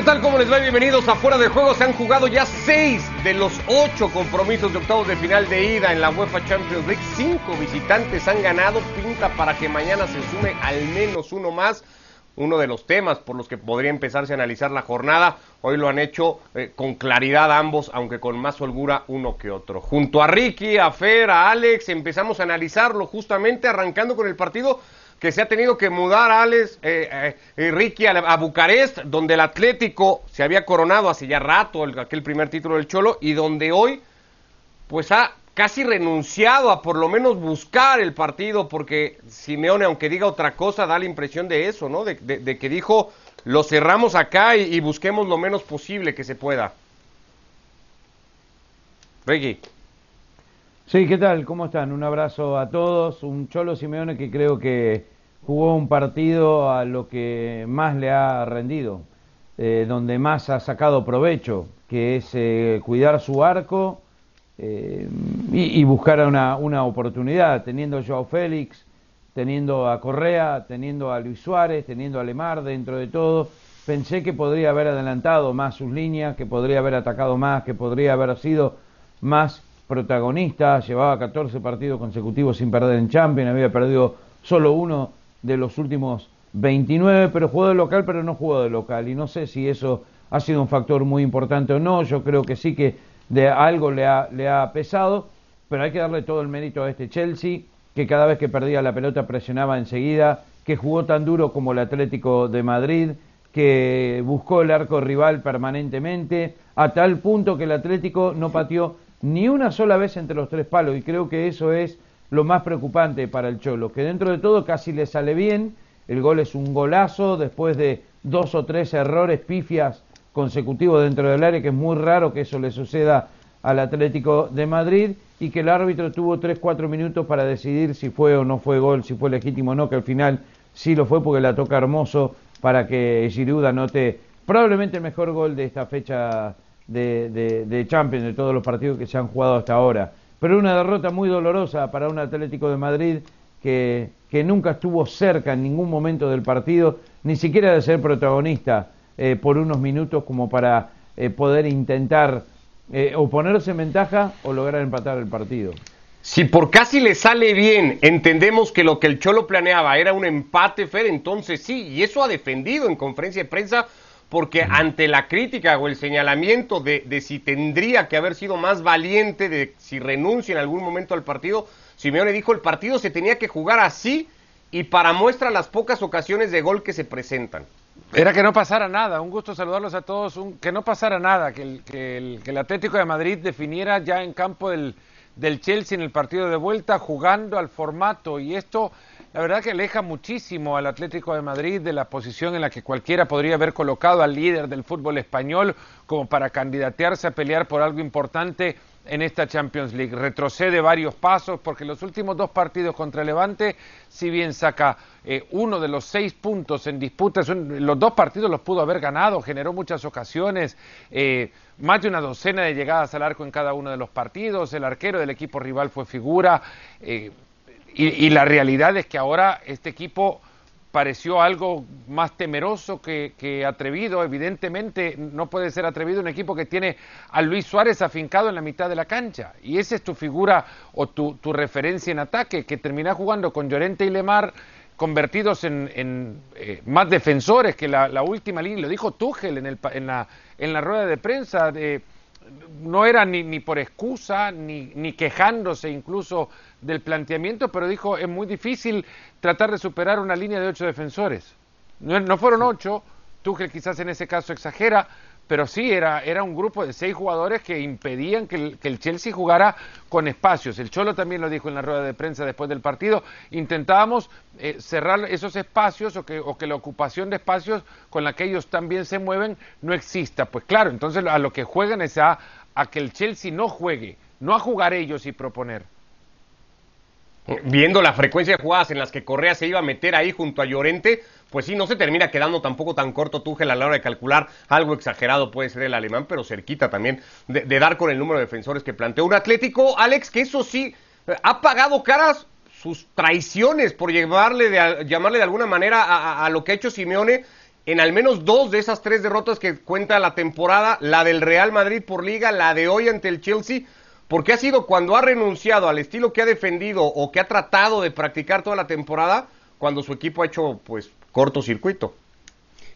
¿Qué tal? ¿Cómo les va? Bienvenidos a Fuera de Juego. Se han jugado ya seis de los ocho compromisos de octavos de final de ida en la UEFA Champions League. Cinco visitantes han ganado. Pinta para que mañana se sume al menos uno más. Uno de los temas por los que podría empezarse a analizar la jornada. Hoy lo han hecho eh, con claridad ambos, aunque con más holgura uno que otro. Junto a Ricky, a Fer, a Alex, empezamos a analizarlo justamente arrancando con el partido que se ha tenido que mudar Alex, eh, eh, Ricky a, Bucarest, donde el Atlético se había coronado hace ya rato el, aquel primer título del Cholo y donde hoy pues ha casi renunciado a por lo menos buscar el partido porque Simeone, aunque diga otra cosa, da la impresión de eso, ¿no? De, que dijo, lo cerramos acá y, y, busquemos lo menos posible que se pueda. Ricky. Sí, ¿qué tal? ¿Cómo están? Un abrazo a todos. Un Cholo Simeone que creo que jugó un partido a lo que más le ha rendido, eh, donde más ha sacado provecho, que es eh, cuidar su arco eh, y, buscar una, una, oportunidad, teniendo a Joao Félix, teniendo a Correa, teniendo a Luis Suárez, teniendo a Lemar dentro de todo. Pensé que podría haber adelantado más sus líneas, que podría haber atacado más, que podría haber sido más protagonista, llevaba 14 partidos consecutivos sin perder en Champions, había perdido solo uno de los últimos 29, pero jugó de local, pero no jugó de local. Y no sé si eso ha sido un factor muy importante o no, yo creo que sí que de algo le ha, le ha pesado, pero hay que darle todo el mérito a este Chelsea, que cada vez que perdía la pelota presionaba enseguida, que jugó tan duro como el Atlético de Madrid, que buscó el arco rival permanentemente, a tal punto que el Atlético no pateó ni una sola vez entre los tres palos y creo que eso es lo más preocupante para el Cholo, que dentro de todo casi le sale bien, el gol es un golazo después de dos o tres errores pifias consecutivos dentro del área, que es muy raro que eso le suceda al Atlético de Madrid y que el árbitro tuvo tres, cuatro minutos para decidir si fue o no fue gol, si fue legítimo o no, que al final sí lo fue porque la toca hermoso para que Giroud anote probablemente el mejor gol de esta fecha de, Champions, de todos los partidos que se han jugado hasta ahora. Pero una derrota muy dolorosa para un Atlético de Madrid que, que nunca estuvo cerca en ningún momento del partido, ni siquiera de ser protagonista eh, por unos minutos como para eh, poder intentar eh, o ponerse en ventaja o lograr empatar el partido. Si por casi le sale bien, entendemos que lo que el Cholo planeaba era un empate, Fer, entonces sí, y eso ha defendido en conferencia de prensa porque ante la crítica o el señalamiento de, si tendría que haber sido más valiente, de si renuncia en algún momento al partido, Simeone dijo el partido se tenía que jugar así y para muestra las pocas ocasiones de gol que se presentan. Era que no pasara nada, un gusto saludarlos a todos, que no pasara nada, que el, que, el, que el Atlético de Madrid definiera ya en campo del, del Chelsea en el partido de vuelta, jugando al formato. Y esto la verdad que aleja muchísimo al Atlético de Madrid de la posición en la que cualquiera podría haber colocado al líder del fútbol español como para candidatearse a pelear por algo importante en esta Champions League. Retrocede varios pasos porque los últimos dos partidos contra Levante, si bien saca eh, uno de los seis puntos en disputa, los dos partidos los pudo haber ganado, generó muchas ocasiones, eh, más de una docena de llegadas al arco en cada uno de los partidos, el arquero del equipo rival fue figura. Eh, y, la realidad es que ahora este equipo pareció algo más temeroso que, atrevido. Evidentemente no puede ser atrevido un equipo que tiene a Luis Suárez afincado en la mitad de la cancha. Y esa es tu figura o tu, referencia en ataque, que termina jugando con Llorente y Lemar convertidos en, eh, más defensores que la, última línea. Lo dijo Tuchel en, el, en, la, en la rueda de prensa. De, no era ni, ni por excusa, ni, ni, quejándose incluso del planteamiento, pero dijo, es muy difícil tratar de superar una línea de ocho defensores. No, no fueron ocho, Tuchel quizás en ese caso exagera, pero sí era, era un grupo de seis jugadores que impedían que el, Chelsea jugara con espacios. El Cholo también lo dijo en la rueda de prensa después del partido. Intentábamos eh, cerrar esos espacios o que, o que la ocupación de espacios con la que ellos también se mueven no exista. Pues claro, entonces a lo que juegan es a, a que el Chelsea no juegue, no a jugar ellos y proponer viendo la frecuencia de jugadas en las que Correa se iba a meter ahí junto a Llorente, pues sí, no se termina quedando tampoco tan corto Tuchel a la hora de calcular. Algo exagerado puede ser el alemán, pero cerquita también de, dar con el número de defensores que planteó un Atlético, Alex, que eso sí, ha pagado caras sus traiciones por llamarle de, llamarle de alguna manera a, lo que ha hecho Simeone en al menos dos de esas tres derrotas que cuenta la temporada, la del Real Madrid por liga, la de hoy ante el Chelsea, porque ha sido cuando ha renunciado al estilo que ha defendido o que ha tratado de practicar toda la temporada, cuando su equipo ha hecho pues cortocircuito.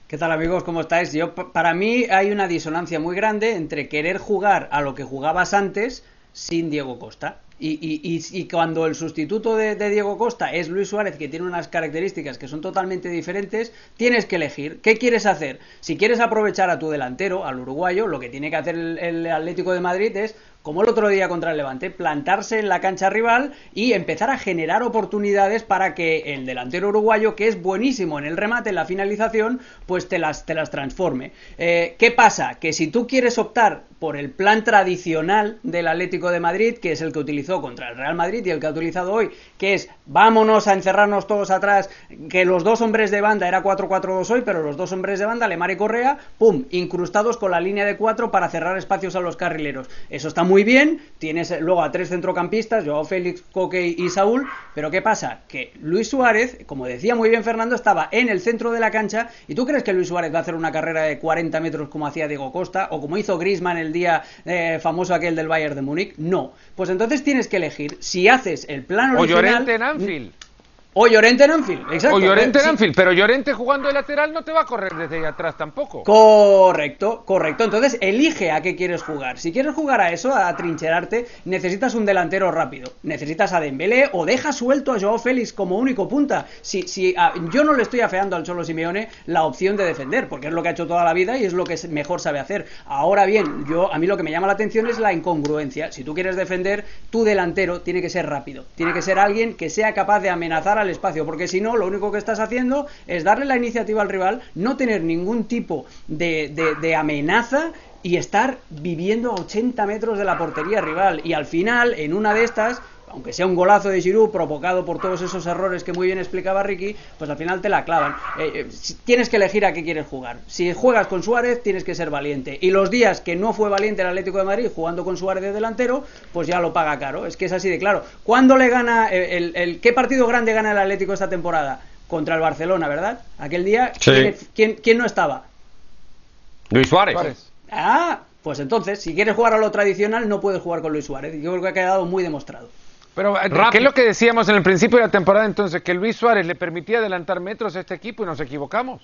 ¿Qué tal amigos? ¿Cómo estáis? Yo, para mí hay una disonancia muy grande entre querer jugar a lo que jugabas antes sin Diego Costa. Y, cuando el sustituto de, Diego Costa es Luis Suárez, que tiene unas características que son totalmente diferentes, tienes que elegir. ¿Qué quieres hacer? Si quieres aprovechar a tu delantero, al uruguayo, lo que tiene que hacer el Atlético de Madrid es como el otro día contra el Levante, plantarse en la cancha rival y empezar a generar oportunidades para que el delantero uruguayo, que es buenísimo en el remate, en la finalización, pues te las, te las transforme. Eh, ¿Qué pasa? Que si tú quieres optar por el plan tradicional del Atlético de Madrid, que es el que utilizó contra el Real Madrid y el que ha utilizado hoy, que es vámonos a encerrarnos todos atrás, que los dos hombres de banda era 4-4-2 hoy, pero los dos hombres de banda, Lemar y Correa, pum, incrustados con la línea de 4 para cerrar espacios a los carrileros. Eso está muy bien, tienes luego a tres centrocampistas, Joao Félix, Coque y Saúl, pero ¿qué pasa? Que Luis Suárez, como decía muy bien Fernando, estaba en el centro de la cancha y tú crees que Luis Suárez va a hacer una carrera de 40 metros como hacía Diego Costa o como hizo Griezmann el día eh, famoso aquel del Bayern de Múnich? No. Pues entonces tienes que elegir si haces el plan original... O en Anfield. O Llorente en Anfield, exacto. O Llorente en Anfield, pero Llorente jugando de lateral no te va a correr desde ahí atrás tampoco. Correcto, correcto. Entonces elige a qué quieres jugar. Si quieres jugar a eso, a trincherarte, necesitas un delantero rápido. Necesitas a Dembélé o deja suelto a Joao Félix como único punta. Si, si yo no le estoy afeando al Cholo Simeone la opción de defender, porque es lo que ha hecho toda la vida y es lo que mejor sabe hacer. Ahora bien, yo a mí lo que me llama la atención es la incongruencia. Si tú quieres defender, tu delantero tiene que ser rápido. Tiene que ser alguien que sea capaz de amenazar a el espacio, porque si no, lo único que estás haciendo es darle la iniciativa al rival, no tener ningún tipo de, amenaza y estar viviendo a 80 metros de la portería rival. Y al final, en una de estas, aunque sea un golazo de Giroud provocado por todos esos errores que muy bien explicaba Ricky, pues al final te la clavan. Eh, eh, tienes que elegir a qué quieres jugar. Si juegas con Suárez, tienes que ser valiente. Y los días que no fue valiente el Atlético de Madrid jugando con Suárez de delantero, pues ya lo paga caro. Es que es así de claro. ¿Cuándo le gana el, qué partido grande gana el Atlético esta temporada? Contra el Barcelona, ¿verdad? Aquel día, ¿quién, quién, no estaba? Luis Suárez. Ah, pues entonces, si quieres jugar a lo tradicional, no puedes jugar con Luis Suárez. Yo creo que ha quedado muy demostrado. Pero, eh, ¿qué es lo que decíamos en el principio de la temporada entonces? Que Luis Suárez le permitía adelantar metros a este equipo y nos equivocamos.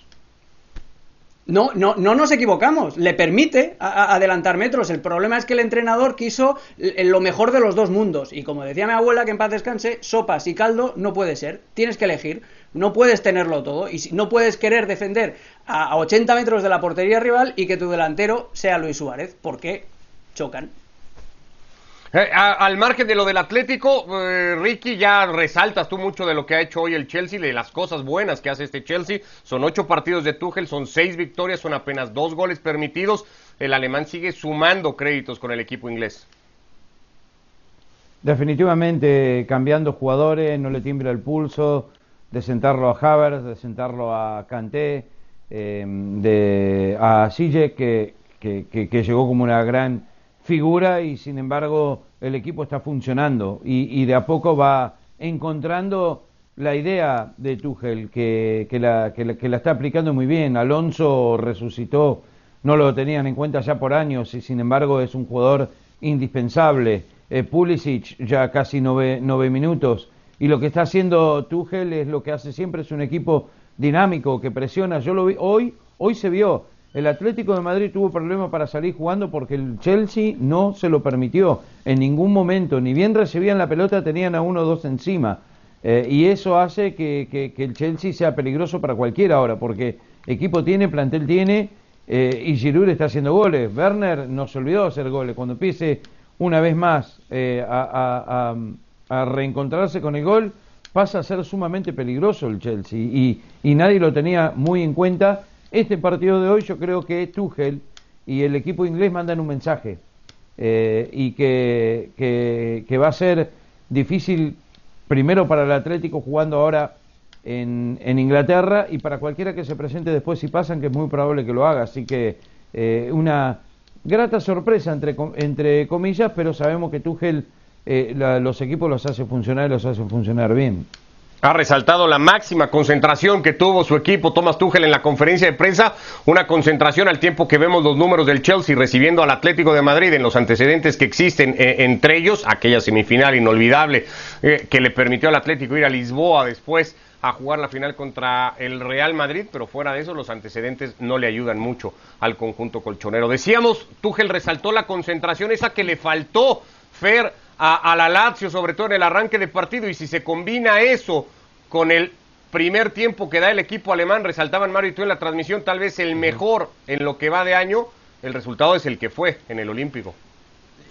No, no, no nos equivocamos, le permite adelantar metros. El problema es que el entrenador quiso lo mejor de los dos mundos. Y como decía mi abuela, que en paz descanse, sopas y caldo no puede ser. Tienes que elegir. No puedes tenerlo todo. Y no puedes querer defender a, a 80 metros de la portería rival y que tu delantero sea Luis Suárez, porque chocan. Eh, al margen de lo del Atlético, eh, Ricky, ya resaltas tú mucho de lo que ha hecho hoy el Chelsea, de las cosas buenas que hace este Chelsea. Son ocho partidos de Tuchel, son seis victorias, son apenas dos goles permitidos. El alemán sigue sumando créditos con el equipo inglés. Definitivamente cambiando jugadores, no le tiembla el pulso, de sentarlo a Havertz, de sentarlo a Kanté, eh, de, a Sille, que llegó como una gran figura y sin embargo el equipo está funcionando y, de a poco va encontrando la idea de Tuchel que, que, la, que, la, está aplicando muy bien. Alonso resucitó, no lo tenían en cuenta ya por años y sin embargo es un jugador indispensable. Eh, Pulisic ya casi nueve, nueve minutos y lo que está haciendo Tuchel es lo que hace siempre, es un equipo dinámico que presiona. Yo lo vi hoy, hoy se vio el Atlético de Madrid tuvo problemas para salir jugando porque el Chelsea no se lo permitió en ningún momento. Ni bien recibían la pelota, tenían a uno o dos encima. Eh, y eso hace que, el Chelsea sea peligroso para cualquiera ahora, porque equipo tiene, plantel tiene, eh, y Giroud está haciendo goles. Werner no se olvidó hacer goles. Cuando empiece una vez más eh, a, reencontrarse con el gol, pasa a ser sumamente peligroso el Chelsea. Y nadie lo tenía muy en cuenta este partido de hoy yo creo que Tuchel y el equipo inglés mandan un mensaje eh, y que, que, va a ser difícil primero para el Atlético jugando ahora en, en, Inglaterra y para cualquiera que se presente después si pasan, que es muy probable que lo haga. Así que eh, una grata sorpresa entre, entre comillas, pero sabemos que Tuchel eh, los equipos los hace funcionar y los hace funcionar bien. Ha resaltado la máxima concentración que tuvo su equipo Thomas Tuchel en la conferencia de prensa, una concentración al tiempo que vemos los números del Chelsea recibiendo al Atlético de Madrid en los antecedentes que existen eh, entre ellos, aquella semifinal inolvidable eh, que le permitió al Atlético ir a Lisboa después a jugar la final contra el Real Madrid, pero fuera de eso los antecedentes no le ayudan mucho al conjunto colchonero. Decíamos, Tuchel resaltó la concentración esa que le faltó Fer a, la Lazio, sobre todo en el arranque de partido, y si se combina eso con el primer tiempo que da el equipo alemán, resaltaban Mario y tú en la transmisión, tal vez el mejor en lo que va de año, el resultado es el que fue en el Olímpico.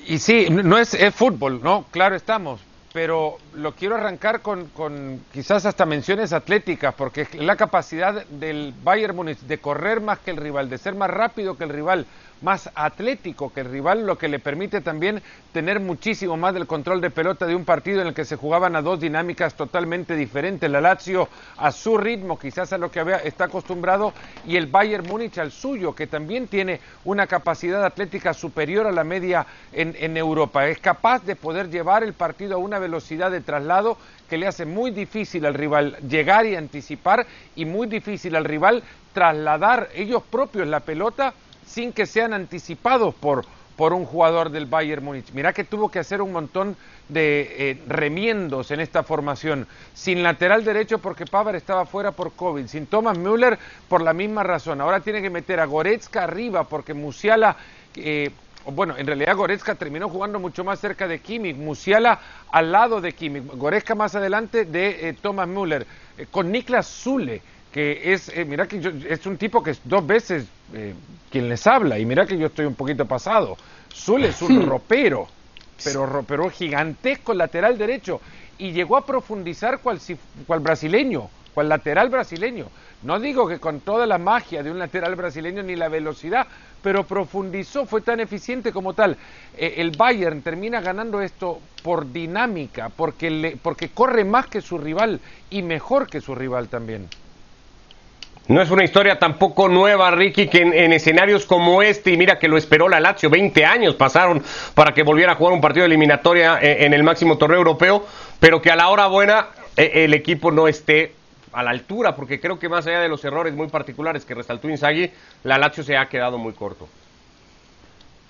Y sí, no es, es fútbol, ¿no? Claro estamos, pero lo quiero arrancar con, con, quizás hasta menciones atléticas, porque la capacidad del Bayern Múnich de correr más que el rival, de ser más rápido que el rival, más atlético que el rival, lo que le permite también tener muchísimo más del control de pelota de un partido en el que se jugaban a dos dinámicas totalmente diferentes. La Lazio a su ritmo, quizás a lo que está acostumbrado, y el Bayern Múnich al suyo, que también tiene una capacidad atlética superior a la media en Europa. Es capaz de poder llevar el partido a una velocidad de traslado que le hace muy difícil al rival llegar y anticipar y muy difícil al rival trasladar ellos propios la pelota sin que sean anticipados por, por un jugador del Bayern Múnich. Mirá que tuvo que hacer un montón de eh, remiendos en esta formación. Sin lateral derecho porque Pavar estaba fuera por COVID. Sin Thomas Müller por la misma razón. Ahora tiene que meter a Goretzka arriba porque Musiala... Eh, bueno, en realidad Goretzka terminó jugando mucho más cerca de Kimmich, Musiala al lado de Kimmich, Goretzka más adelante de eh, Thomas Müller, con Niklas Zule, que es, mira que es un tipo que es dos veces eh, quien les habla. Y mira que yo estoy un poquito pasado. Zul es un ropero, pero ropero gigantesco lateral derecho. Y llegó a profundizar cual, cual brasileño, cual lateral brasileño. No digo que con toda la magia de un lateral brasileño ni la velocidad, pero profundizó, fue tan eficiente como tal. Eh, el Bayern termina ganando esto por dinámica, porque, le, porque corre más que su rival y mejor que su rival también. No es una historia tampoco nueva, Ricky, que en, escenarios como este, y mira que lo esperó la Lazio, 20 años pasaron para que volviera a jugar un partido de eliminatoria eh, en, el máximo torneo europeo, pero que a la hora buena eh, el equipo no esté a la altura, porque creo que más allá de los errores muy particulares que resaltó Inzaghi, la Lazio se ha quedado muy corto.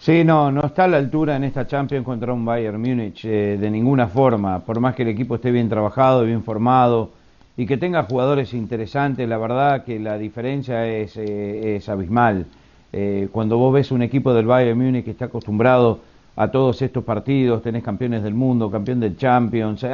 Sí, no, no está a la altura en esta Champions contra un Bayern Múnich eh, de ninguna forma, por más que el equipo esté bien trabajado, bien formado, y que tenga jugadores interesantes, la verdad que la diferencia es, eh, es abismal. Eh, cuando vos ves un equipo del Bayern Múnich que está acostumbrado a todos estos partidos, tenés campeones del mundo, campeón del Champions,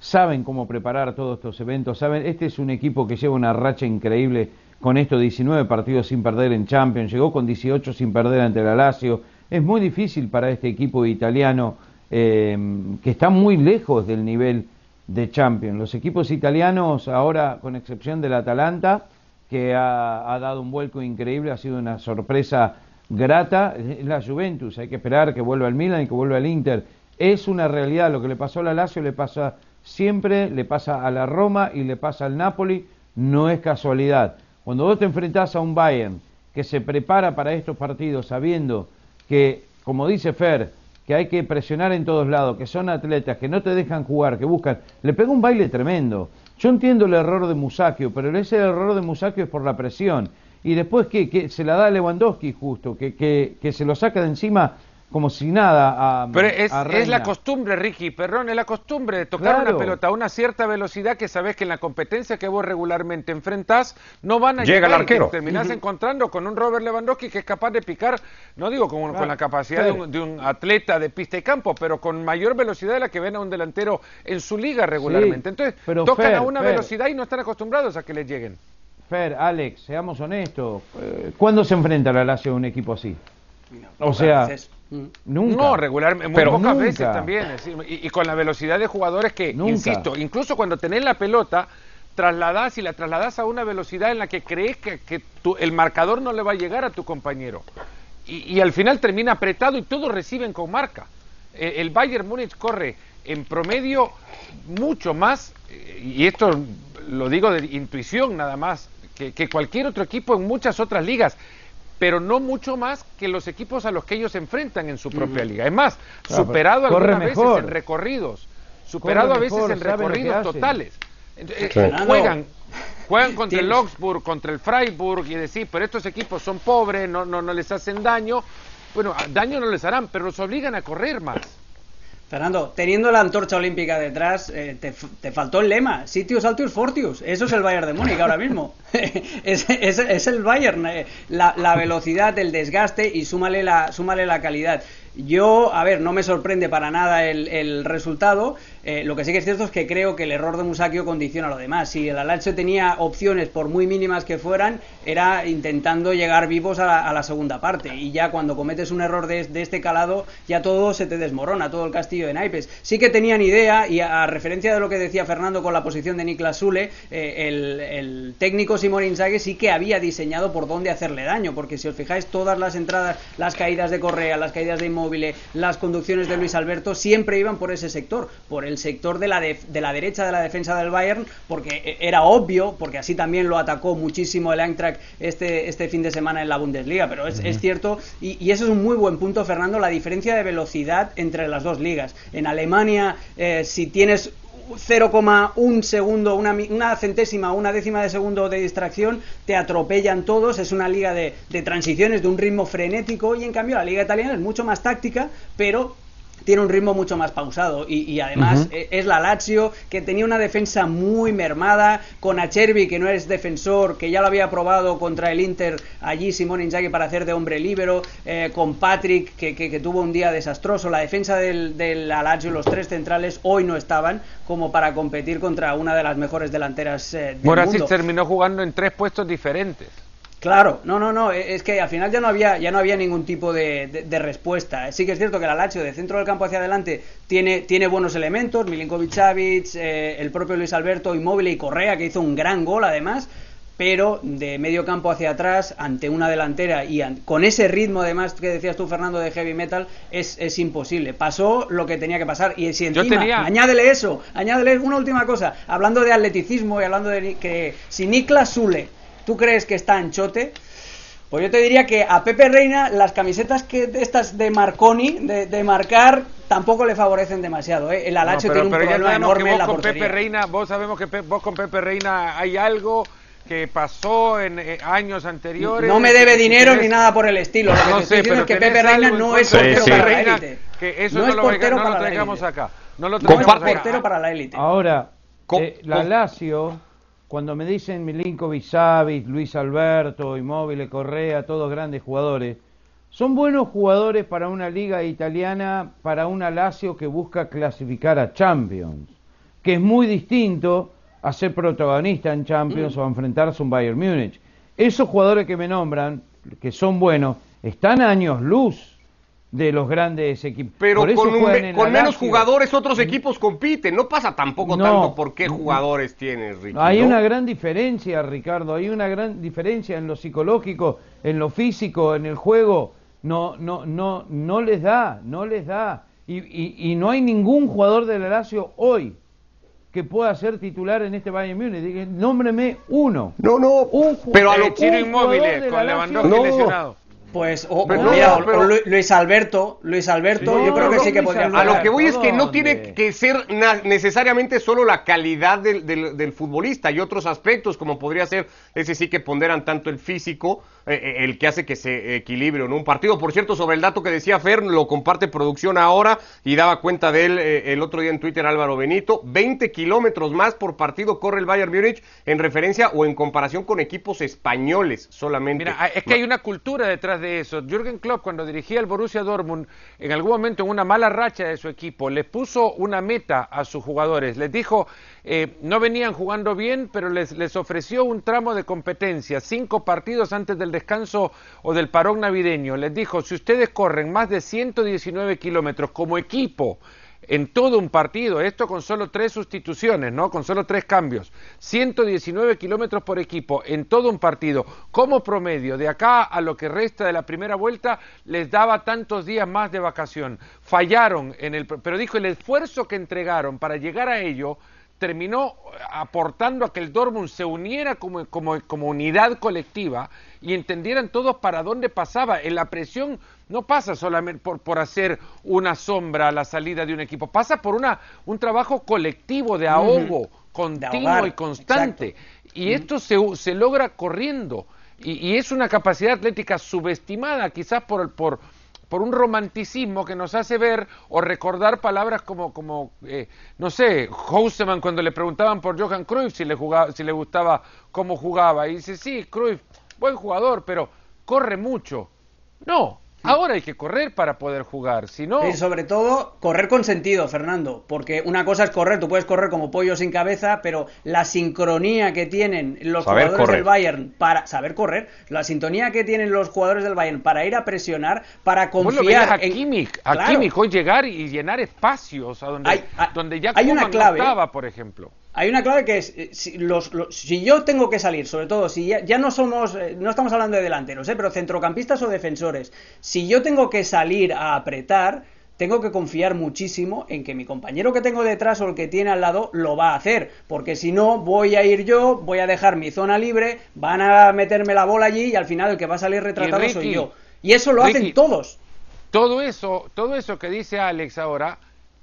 saben cómo preparar todos estos eventos, saben, este es un equipo que lleva una racha increíble con estos 19 partidos sin perder en Champions, llegó con 18 sin perder ante el Lazio, es muy difícil para este equipo italiano eh, que está muy lejos del nivel de Champions. Los equipos italianos, ahora con excepción del Atalanta, que ha, dado un vuelco increíble, ha sido una sorpresa grata, es la Juventus, hay que esperar que vuelva al Milan y que vuelva al Inter. Es una realidad, lo que le pasó a la Lazio le pasa siempre, le pasa a la Roma y le pasa al Napoli, no es casualidad. Cuando vos te enfrentás a un Bayern que se prepara para estos partidos sabiendo que, como dice Fer, que hay que presionar en todos lados, que son atletas, que no te dejan jugar, que buscan. Le pega un baile tremendo. Yo entiendo el error de Musakio, pero ese error de Musakio es por la presión. Y después que, que se la da a Lewandowski justo, que, que, que se lo saca de encima como si nada a Pero es, la costumbre, Ricky, perdón, es la costumbre de tocar una pelota a una cierta velocidad que sabes que en la competencia que vos regularmente enfrentás no van a Llega llegar. el arquero. Terminás encontrando con un Robert Lewandowski que es capaz de picar, no digo con, la capacidad de un, atleta de pista y campo, pero con mayor velocidad de la que ven a un delantero en su liga regularmente. Entonces, tocan a una velocidad y no están acostumbrados a que les lleguen. Fer, Alex, seamos honestos. Eh, ¿Cuándo se enfrenta la Lazio a un equipo así? o sea, Nunca. No, regularmente, muy pocas veces también. y, con la velocidad de jugadores que, insisto, incluso cuando tenés la pelota, trasladás y la trasladás a una velocidad en la que crees que, el marcador no le va a llegar a tu compañero. Y, al final termina apretado y todos reciben con marca. E, el, Bayern Múnich corre en promedio mucho más, eh, y esto lo digo de intuición nada más, que cualquier otro equipo en muchas otras ligas pero no mucho más que los equipos a los que ellos se enfrentan en su propia liga. Es más, superado algunas veces en recorridos, superado a veces en recorridos totales. Eh, juegan, juegan contra el Augsburg, contra el Freiburg y decir, pero estos equipos son pobres, no, no, no les hacen daño. Bueno, daño no les harán, pero los obligan a correr más. Fernando, teniendo la antorcha olímpica detrás, eh, te, faltó el lema, Sitius Altius Fortius. Eso es el Bayern de Múnich ahora mismo. es, es, el Bayern. Eh, la, la, velocidad, el desgaste y súmale la, súmale la calidad. Yo, a ver, no me sorprende para nada el, resultado. Eh, lo que sí que es cierto es que creo que el error de Musakio condiciona lo demás. Si el Alacho tenía opciones, por muy mínimas que fueran, era intentando llegar vivos a la, segunda parte. Y ya cuando cometes un error de, este calado, ya todo se te desmorona, todo el castillo de naipes. Sí que tenían idea, y a, referencia de lo que decía Fernando con la posición de Niklas Sule, eh, el, técnico Simón Inzaghi sí que había diseñado por dónde hacerle daño. Porque si os fijáis, todas las entradas, las caídas de Correa, las caídas de las conducciones de Luis Alberto siempre iban por ese sector, por el sector de la, de, la derecha de la defensa del Bayern, porque era obvio, porque así también lo atacó muchísimo el Eintracht este, este fin de semana en la Bundesliga, pero es, cierto, y, y, eso es un muy buen punto, Fernando, la diferencia de velocidad entre las dos ligas. En Alemania, eh, si tienes 0,1 segundo, una, una, centésima, una décima de segundo de distracción, te atropellan todos, es una liga de, de transiciones, de un ritmo frenético, y en cambio la liga italiana es mucho más táctica, pero tiene un ritmo mucho más pausado y, además e, es la Lazio que tenía una defensa muy mermada con Acerbi que no es defensor que ya lo había probado contra el Inter allí Simón Inzaghi para hacer de hombre líbero eh, con Patrick que, que, tuvo un día desastroso. La defensa del, del Lazio los tres centrales hoy no estaban como para competir contra una de las mejores delanteras eh, del mundo. terminó jugando en tres puestos diferentes Claro, no, no, no, e, es que al final ya no había, ya no había ningún tipo de, respuesta. Sí que es cierto que el Lazio de centro del campo hacia adelante tiene, tiene buenos elementos, Milinkovic Savic, eh, el propio Luis Alberto, Inmóvil y Correa, que hizo un gran gol además, pero de medio campo hacia atrás, ante una delantera y con ese ritmo además que decías tú, Fernando, de heavy metal, es, es imposible. Pasó lo que tenía que pasar. Y si encima, añádele eso, añádele una última cosa, hablando de atleticismo y hablando de que si Niklas Sule tú crees que está en chote, pues yo te diría que a Pepe Reina las camisetas que estas de Marconi, de, marcar, tampoco le favorecen demasiado. ¿eh? El Alacho tiene un problema enorme en la con Pepe Reina, vos sabemos que vos con Pepe Reina hay algo que pasó en eh, años anteriores. No me debe dinero ni nada por el estilo. Lo que sé, pero es que Pepe Reina no es portero para la élite. Que eso no, es portero para la élite. acá. No lo traigamos acá. portero para la élite. Ahora, eh, la Lazio cuando me dicen Milinkovic, Savic, Luis Alberto, Immobile, Correa, todos grandes jugadores, son buenos jugadores para una liga italiana, para una Lazio que busca clasificar a Champions, que es muy distinto a ser protagonista en Champions o a enfrentarse a un Bayern Múnich. Esos jugadores que me nombran, que son buenos, están años luz de los grandes equipos. Pero con, menos jugadores otros equipos compiten. No pasa tampoco tanto por qué jugadores tienes, Ricardo. Hay una gran diferencia, Ricardo. Hay una gran diferencia en lo psicológico, en lo físico, en el juego. No, no, no, no les da, no les da. Y, y, no hay ningún jugador del Lazio hoy que pueda ser titular en este Bayern Múnich. Nómbreme uno. No, no. Un, pero a lo Chino Inmóvil, con Lewandowski lesionado. Pues, o, Luis Alberto, Luis Alberto, yo creo que sí que podría A lo que voy es que no tiene que ser necesariamente solo la calidad del, del, futbolista, hay otros aspectos, como podría ser, ese sí que ponderan tanto el físico, eh, eh, el que hace que se equilibre en un partido. Por cierto, sobre el dato que decía Fer, lo comparte producción ahora y daba cuenta de él eh, el otro día en Twitter Álvaro Benito, 20 kilómetros más por partido corre el Bayern Múnich en referencia o en comparación con equipos españoles solamente. Mira, es que hay una cultura detrás de de eso. Jürgen Klopp, cuando dirigía el Borussia Dortmund, en algún momento en una mala racha de su equipo, le puso una meta a sus jugadores. Les dijo, eh, no venían jugando bien, pero les, ofreció un tramo de competencia, cinco partidos antes del descanso o del parón navideño. Les dijo, si ustedes corren más de 119 kilómetros como equipo, en todo un partido, esto con solo tres sustituciones, ¿no? Con solo tres cambios. 119 kilómetros por equipo en todo un partido. Como promedio, de acá a lo que resta de la primera vuelta, les daba tantos días más de vacación. Fallaron en el. Pero dijo, el esfuerzo que entregaron para llegar a ello terminó aportando a que el Dortmund se uniera como, como, como, unidad colectiva y entendieran todos para dónde pasaba. En la presión no pasa solamente por, por hacer una sombra a la salida de un equipo, pasa por una, un trabajo colectivo de ahogo continuo y constante. Y esto se, se logra corriendo. Y, y, es una capacidad atlética subestimada, quizás por, por, por un romanticismo que nos hace ver o recordar palabras como, como eh, no sé, Houseman cuando le preguntaban por Johan Cruyff si le, jugaba, si le gustaba cómo jugaba. Y dice, sí, Cruyff, buen jugador, pero corre mucho. No, Ahora hay que correr para poder jugar, si no... Y sobre todo, correr con sentido, Fernando, porque una cosa es correr, tú puedes correr como pollo sin cabeza, pero la sincronía que tienen los jugadores del Bayern para saber correr, la sintonía que tienen los jugadores del Bayern para ir a presionar, para confiar a Kimmich, a Kimmich hoy llegar y llenar espacios a donde, hay, donde ya hay una clave, estaba, por ejemplo. Hay una clave que es, eh, si, los, si yo tengo que salir, sobre todo, si ya, no somos, eh, no estamos hablando de delanteros, ¿eh? pero centrocampistas o defensores, si yo tengo que salir a apretar, tengo que confiar muchísimo en que mi compañero que tengo detrás o el que tiene al lado lo va a hacer, porque si no voy a ir yo, voy a dejar mi zona libre, van a meterme la bola allí y al final el que va a salir retratado soy yo. Y eso lo hacen todos. Todo eso, todo eso que dice Alex ahora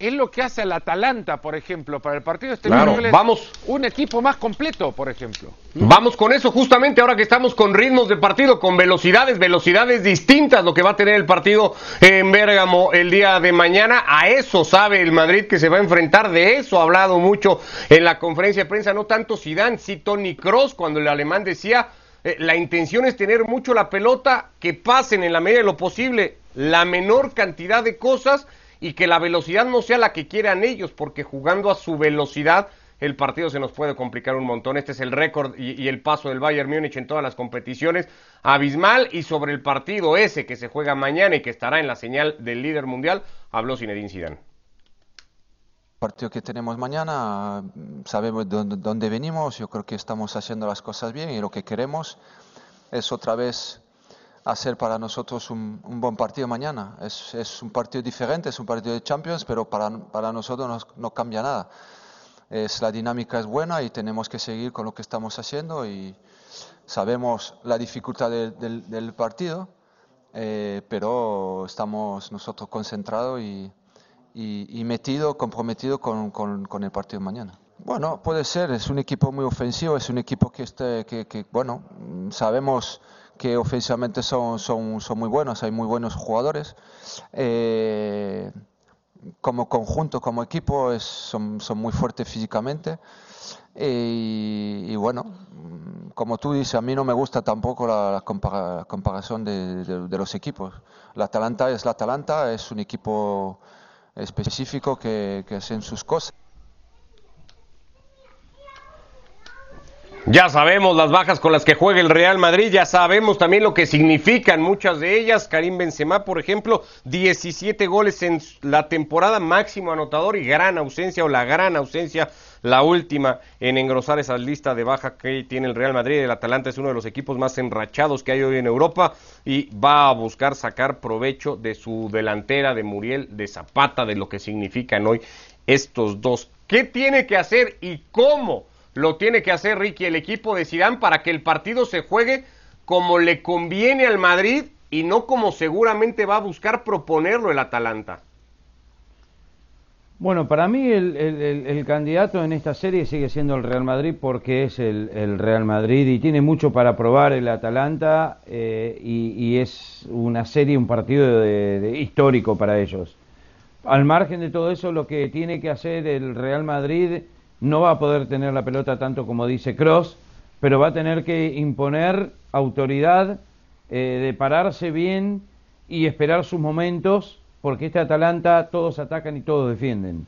es lo que hace al Atalanta, por ejemplo, para el partido este claro, vamos un equipo más completo, por ejemplo. Vamos con eso justamente ahora que estamos con ritmos de partido, con velocidades, velocidades distintas, lo que va a tener el partido en Bérgamo el día de mañana. A eso sabe el Madrid que se va a enfrentar, de eso ha hablado mucho en la conferencia de prensa, no tanto Zidane, sí Tony Cross, cuando el alemán decía eh, la intención es tener mucho la pelota, que pasen en la medida de lo posible la menor cantidad de cosas y que la velocidad no sea la que quieran ellos, porque jugando a su velocidad el partido se nos puede complicar un montón. Este es el récord y, el paso del Bayern Múnich en todas las competiciones. Abismal y sobre el partido ese que se juega mañana y que estará en la señal del líder mundial, habló Zinedine Zidane. Partido que tenemos mañana, sabemos dónde, dónde venimos, yo creo que estamos haciendo las cosas bien y lo que queremos es otra vez hacer para nosotros un, buen partido mañana. Es, es, un partido diferente, es un partido de Champions, pero para, para nosotros no, cambia nada. Es, la dinámica es buena y tenemos que seguir con lo que estamos haciendo y sabemos la dificultad del, del partido, eh, pero estamos nosotros concentrados y, y, metidos, comprometidos con, con, con, el partido de mañana. Bueno, puede ser, es un equipo muy ofensivo, es un equipo que, este, que bueno, sabemos que ofensivamente son, son, son muy buenos, hay muy buenos jugadores. Eh, como conjunto, como equipo, es, son, son muy fuertes físicamente. Y, bueno, como tú dices, a mí no me gusta tampoco la, comparación de, de, los equipos. La Atalanta es la Atalanta, es un equipo específico que, que hacen sus cosas. Ya sabemos las bajas con las que juega el Real Madrid, ya sabemos también lo que significan muchas de ellas. Karim Benzema, por ejemplo, 17 goles en la temporada, máximo anotador y gran ausencia o la gran ausencia, la última en engrosar esa lista de baja que tiene el Real Madrid. El Atalanta es uno de los equipos más enrachados que hay hoy en Europa y va a buscar sacar provecho de su delantera, de Muriel, de Zapata, de lo que significan hoy estos dos. ¿Qué tiene que hacer y cómo? Lo tiene que hacer Ricky, el equipo de Zidane, para que el partido se juegue como le conviene al Madrid y no como seguramente va a buscar proponerlo el Atalanta. Bueno, para mí el, candidato en esta serie sigue siendo el Real Madrid porque es el, Real Madrid y tiene mucho para probar el Atalanta eh, y, es una serie, un partido de, histórico para ellos. Al margen de todo eso, lo que tiene que hacer el Real Madrid no va a poder tener la pelota tanto como dice Cross, pero va a tener que imponer autoridad, eh, de pararse bien y esperar sus momentos, porque este Atalanta todos atacan y todos defienden.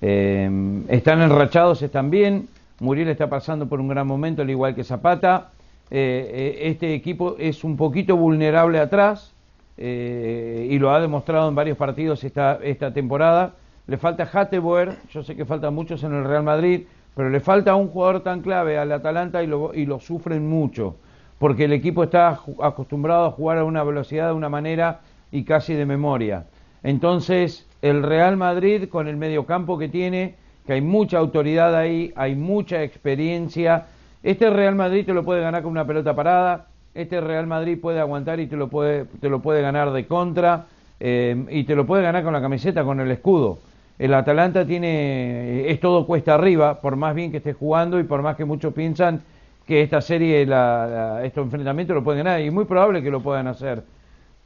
Eh, están enrachados, están bien, Muriel está pasando por un gran momento, al igual que Zapata. Eh, este equipo es un poquito vulnerable atrás y lo ha demostrado en varios partidos esta temporada le falta Hatteboer, yo sé que faltan muchos en el Real Madrid, pero le falta un jugador tan clave al Atalanta y lo, y lo sufren mucho, porque el equipo está acostumbrado a jugar a una velocidad de una manera y casi de memoria. Entonces, el Real Madrid, con el mediocampo que tiene que hay mucha autoridad ahí, hay mucha experiencia. Este Real Madrid te lo puede ganar con una pelota parada, este Real Madrid puede aguantar y te lo puede, te lo puede ganar de contra, eh, y te lo puede ganar con la camiseta, con el escudo. El Atalanta tiene, es todo cuesta arriba, por más bien que esté jugando y por más que muchos piensan que esta serie, la, estos enfrentamientos lo pueden ganar, y es muy probable que lo puedan hacer.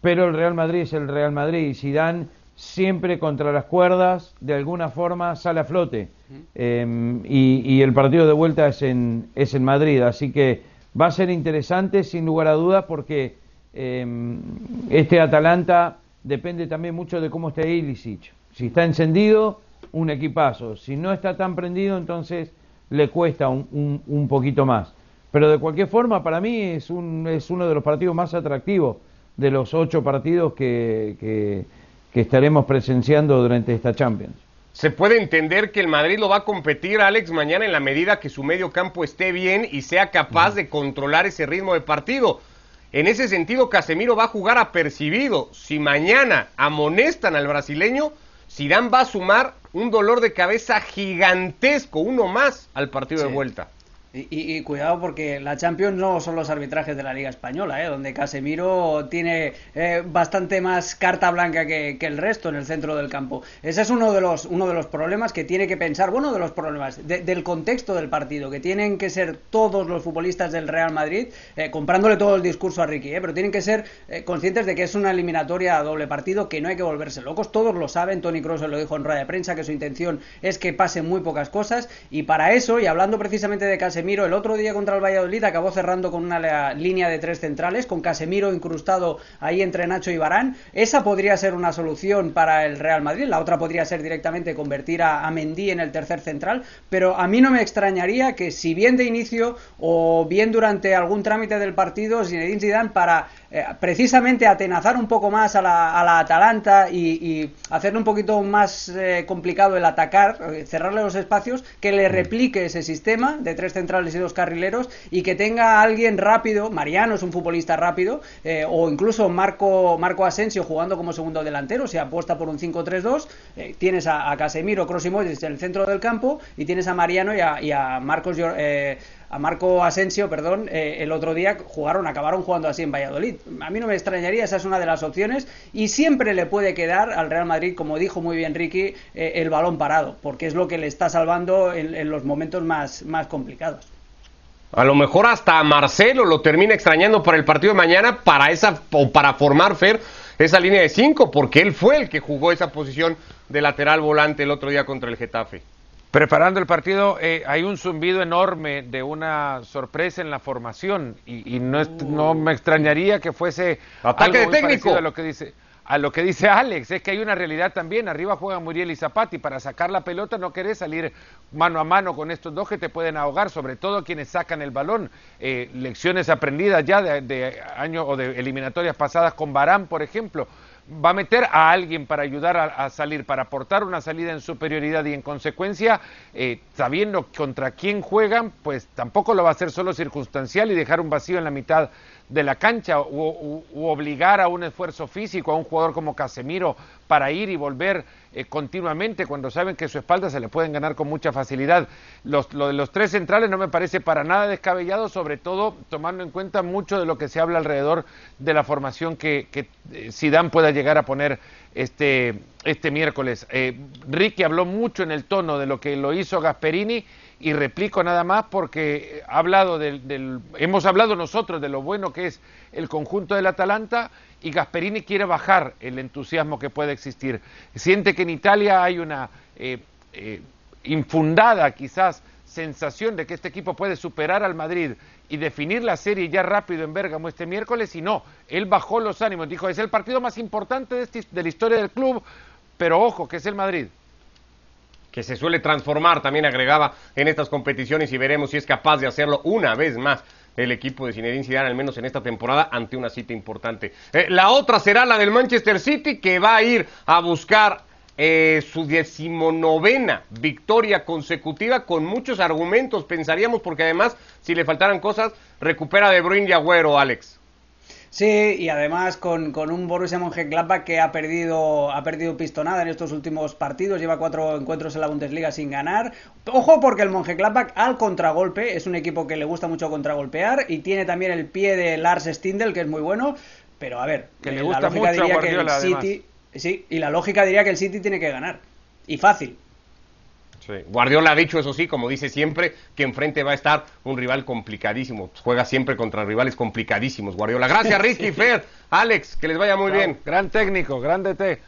Pero el Real Madrid es el Real Madrid, y si dan siempre contra las cuerdas, de alguna forma sale a flote. Em, y, el partido de vuelta es en, es en Madrid, así que va a ser interesante sin lugar a dudas porque em, este Atalanta depende también mucho de cómo esté Ilicic. Si está encendido, un equipazo. Si no está tan prendido, entonces le cuesta un, un, poquito más. Pero de cualquier forma, para mí es, un, es uno de los partidos más atractivos de los ocho partidos que que estaremos presenciando durante esta Champions. Se puede entender que el Madrid lo va a competir, Alex, mañana en la medida que su medio campo esté bien y sea capaz de controlar ese ritmo de partido. En ese sentido, Casemiro va a jugar apercibido. Si mañana amonestan al brasileño, Zidane va a sumar un dolor de cabeza gigantesco, uno más, al partido de vuelta. Y, cuidado porque la Champions no son los arbitrajes de la Liga Española, ¿eh? donde Casemiro tiene eh, bastante más carta blanca que, el resto en el centro del campo. Ese es uno de los, uno de los problemas que tiene que pensar, bueno, de los problemas, del contexto del partido, que tienen que ser todos los futbolistas del Real Madrid, eh, comprándole todo el discurso a Ricky, ¿eh? pero tienen que ser eh, conscientes de que es una eliminatoria a doble partido, que no hay que volverse locos, todos lo saben, Tony Kroos lo dijo en rueda de prensa, que su intención es que pasen muy pocas cosas, y para eso, y hablando precisamente de Casemiro, Casemiro el otro día contra el Valladolid acabó cerrando con una línea de tres centrales, con Casemiro incrustado ahí entre Nacho y Barán. Esa podría ser una solución para el Real Madrid. La otra podría ser directamente convertir a, Mendy en el tercer central. Pero a mí no me extrañaría que si bien de inicio o bien durante algún trámite del partido, Zinedine Zidane para eh, precisamente atenazar un poco más a la, Atalanta y, hacerle un poquito más eh, complicado el atacar, eh, cerrarle los espacios, que le replique ese sistema de tres centrales y dos carrileros y que tenga alguien rápido, Mariano es un futbolista rápido, o incluso Marco, Marco Asensio jugando como segundo delantero, si apuesta por un 5-3-2, tienes a, Casemiro, Kroos y en el centro del campo y tienes a Mariano y a, y a Marcos a Marco Asensio, perdón, eh, el otro día jugaron, acabaron jugando así en Valladolid. A mí no me extrañaría, esa es una de las opciones y siempre le puede quedar al Real Madrid, como dijo muy bien Ricky, eh, el balón parado, porque es lo que le está salvando en, los momentos más, más complicados. A lo mejor hasta Marcelo lo termina extrañando para el partido de mañana para esa o para formar Fer esa línea de cinco, porque él fue el que jugó esa posición de lateral volante el otro día contra el Getafe. Preparando el partido, eh, hay un zumbido enorme de una sorpresa en la formación y, no, no, me extrañaría que fuese ataque de técnico. a lo que dice a lo que dice Alex, es que hay una realidad también, arriba juegan Muriel y Zapati, para sacar la pelota no querés salir mano a mano con estos dos que te pueden ahogar, sobre todo quienes sacan el balón, eh, lecciones aprendidas ya de, años o de eliminatorias pasadas con Barán, por ejemplo, va a meter a alguien para ayudar a, salir, para aportar una salida en superioridad y en consecuencia, eh, sabiendo contra quién juegan, pues tampoco lo va a hacer solo circunstancial y dejar un vacío en la mitad de la cancha o, obligar a un esfuerzo físico a un jugador como Casemiro para ir y volver eh, continuamente cuando saben que su espalda se le pueden ganar con mucha facilidad. Lo de los tres centrales no me parece para nada descabellado, sobre todo tomando en cuenta mucho de lo que se habla alrededor de la formación que, que eh, pueda llegar a poner este, este miércoles. Eh, Ricky habló mucho en el tono de lo que lo hizo Gasperini y replico nada más porque ha hablado del, hemos hablado nosotros de lo bueno que es el conjunto del Atalanta y Gasperini quiere bajar el entusiasmo que puede existir. Siente que en Italia hay una eh, eh, infundada quizás sensación de que este equipo puede superar al Madrid y definir la serie ya rápido en Bérgamo este miércoles y no, él bajó los ánimos, dijo es el partido más importante de, este, de la historia del club, pero ojo que es el Madrid que se suele transformar, también agregaba en estas competiciones y veremos si es capaz de hacerlo una vez más el equipo de Zinedine Zidane, al menos en esta temporada, ante una cita importante. Eh, la otra será la del Manchester City, que va a ir a buscar eh, su decimonovena victoria consecutiva con muchos argumentos, pensaríamos, porque además, si le faltaran cosas, recupera De Bruyne y Agüero, Alex. Sí, y además con, con un Borussia Mönchengladbach que ha perdido, ha perdido pistonada en estos últimos partidos, lleva cuatro encuentros en la Bundesliga sin ganar. Ojo porque el Mönchengladbach al contragolpe es un equipo que le gusta mucho contragolpear y tiene también el pie de Lars Stindl que es muy bueno, pero a ver, Que le la lógica mucho diría que el City, sí, y la lógica diría que el City tiene que ganar y fácil. Sí. Guardiola ha dicho, eso sí, como dice siempre, que enfrente va a estar un rival complicadísimo. Juega siempre contra rivales complicadísimos, Guardiola. Gracias, Ricky, Fer, Alex, que les vaya muy bien. Gran técnico, gran DT.